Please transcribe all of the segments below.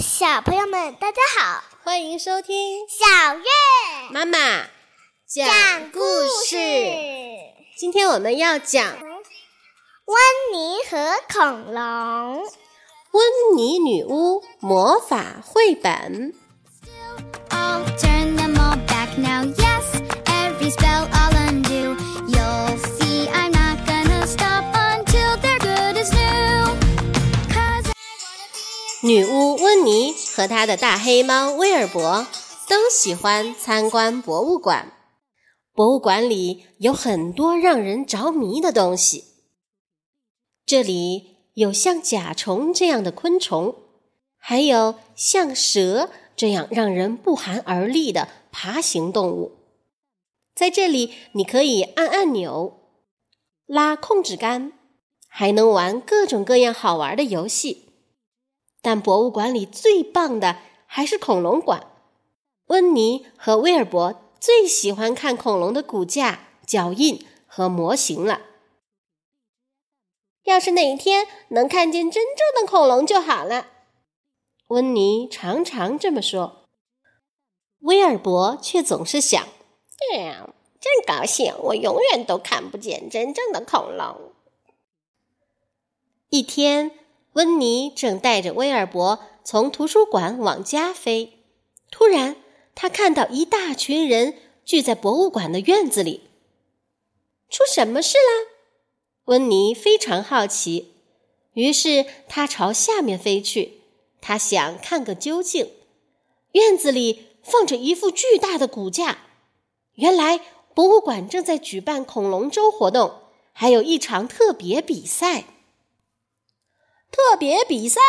小朋友们，大家好，欢迎收听小月妈妈讲故事。今天我们要讲温妮和恐龙温妮女巫魔法绘本。女巫温妮和她的大黑猫威尔伯都喜欢参观博物馆。博物馆里有很多让人着迷的东西。这里有像甲虫这样的昆虫，还有像蛇这样让人不寒而栗的爬行动物。在这里，你可以按按钮、拉控制杆，还能玩各种各样好玩的游戏。但博物馆里最棒的还是恐龙馆。温妮和威尔伯最喜欢看恐龙的骨架、脚印和模型了。要是哪一天能看见真正的恐龙就好了，温妮常常这么说。威尔伯却总是想：“哎呀，真高兴，我永远都看不见真正的恐龙。”一天，温妮正带着威尔伯从图书馆往家飞，突然，他看到一大群人聚在博物馆的院子里。出什么事啦？温妮非常好奇，于是他朝下面飞去。他想看个究竟。院子里放着一副巨大的骨架，原来博物馆正在举办恐龙周活动，还有一场特别比赛。特别比赛，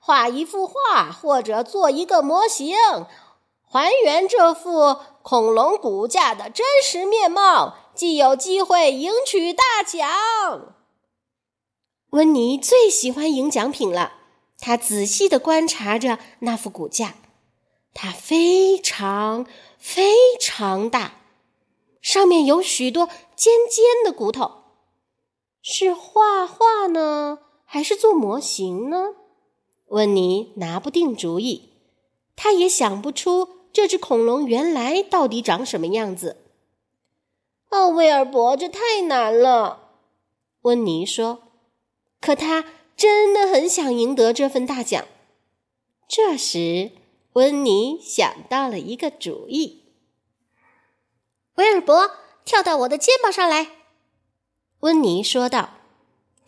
画一幅画或者做一个模型，还原这副恐龙骨架的真实面貌，即有机会赢取大奖。温妮最喜欢赢奖品了，她仔细的观察着那副骨架，它非常非常大，上面有许多尖尖的骨头，是画画呢？还是做模型呢？温妮拿不定主意，他也想不出这只恐龙原来到底长什么样子。哦，威尔伯，这太难了，温妮说。可他真的很想赢得这份大奖。这时，温妮想到了一个主意。威尔伯，跳到我的肩膀上来，温妮说道。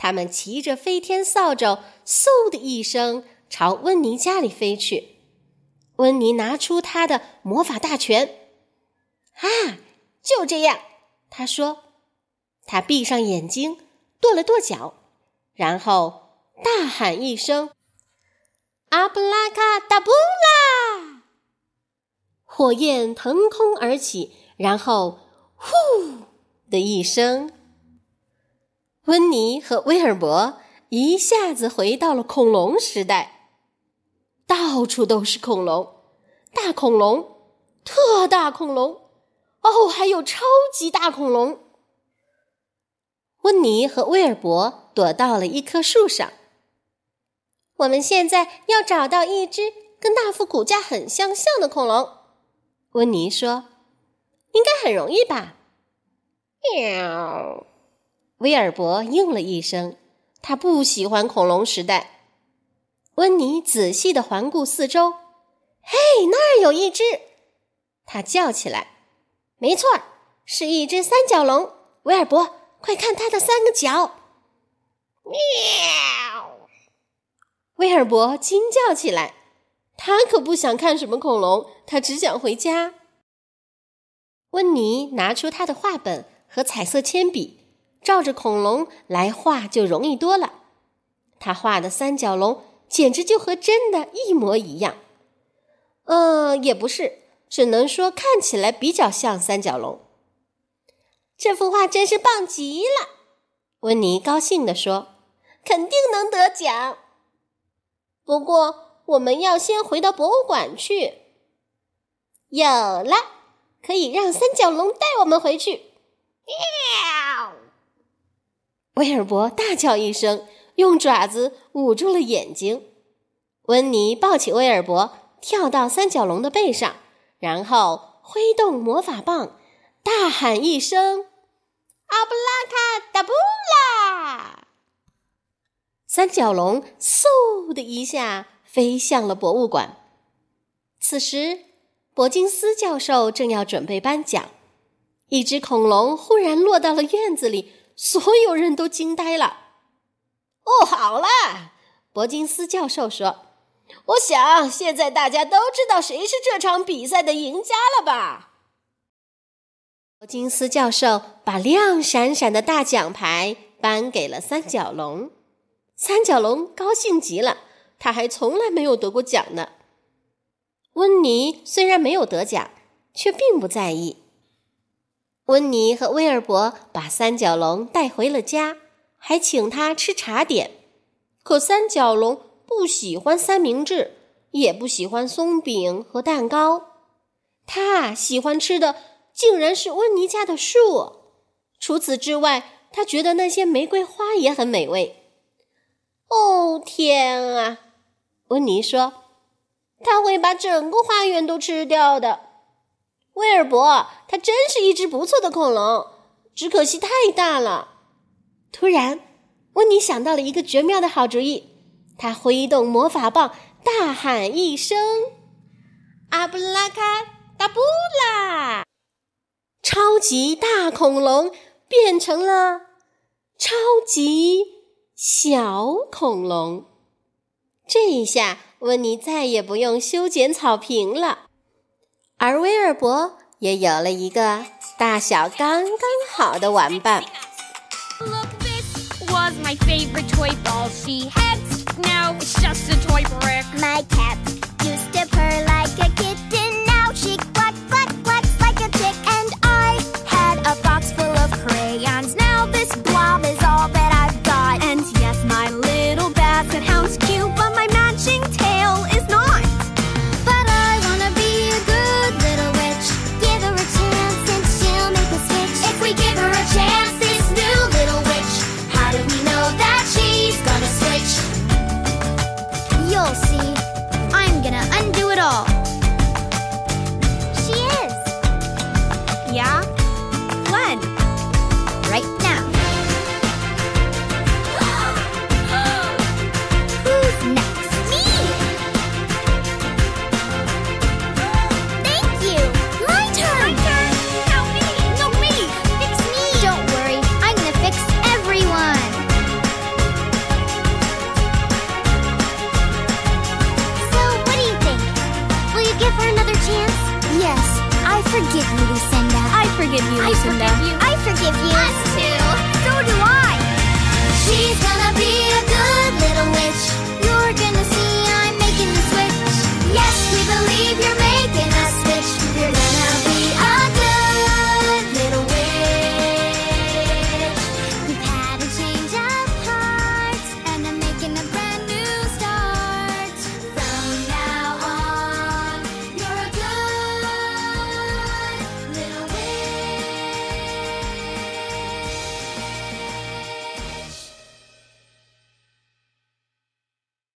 他们骑着飞天扫帚，嗖的一声朝温妮家里飞去。温妮拿出他的魔法大全，啊，就这样，他说。他闭上眼睛，跺了跺脚，然后大喊一声：“阿布拉卡达布拉！”火焰腾空而起，然后“呼”的一声。温妮和威尔伯一下子回到了恐龙时代，到处都是恐龙，大恐龙、特大恐龙，哦，还有超级大恐龙。温妮和威尔伯躲到了一棵树上。我们现在要找到一只跟那副骨架很相像的恐龙，温妮说：“应该很容易吧？”喵。威尔伯应了一声，他不喜欢恐龙时代。温妮仔细的环顾四周，嘿，那儿有一只！他叫起来：“没错，是一只三角龙！”威尔伯，快看它的三个角！喵！威尔伯惊叫起来，他可不想看什么恐龙，他只想回家。温妮拿出他的画本和彩色铅笔。照着恐龙来画就容易多了。他画的三角龙简直就和真的一模一样。呃，也不是，只能说看起来比较像三角龙。这幅画真是棒极了，温妮高兴地说：“肯定能得奖。不过我们要先回到博物馆去。有了，可以让三角龙带我们回去。”喵！威尔伯大叫一声，用爪子捂住了眼睛。温妮抱起威尔伯，跳到三角龙的背上，然后挥动魔法棒，大喊一声：“阿布拉卡达布拉！”三角龙嗖的一下飞向了博物馆。此时，伯金斯教授正要准备颁奖，一只恐龙忽然落到了院子里，所有人都惊呆了。哦，好了，伯金斯教授说。我想，现在大家都知道谁是这场比赛的赢家了吧？金斯教授把亮闪闪的大奖牌颁给了三角龙，三角龙高兴极了，他还从来没有得过奖呢。温妮虽然没有得奖，却并不在意。温妮和威尔伯把三角龙带回了家，还请他吃茶点，可三角龙。不喜欢三明治，也不喜欢松饼和蛋糕，他喜欢吃的竟然是温妮家的树。除此之外，他觉得那些玫瑰花也很美味。哦天啊！温妮说：“他会把整个花园都吃掉的。”威尔伯，他真是一只不错的恐龙，只可惜太大了。突然，温妮想到了一个绝妙的好主意。他挥动魔法棒，大喊一声：“阿布拉卡达布拉！”超级大恐龙变成了超级小恐龙。这一下，温妮再也不用修剪草坪了，尔伯也有了一个大小刚刚好的玩伴。now it's just a toy brick. My cat used to purr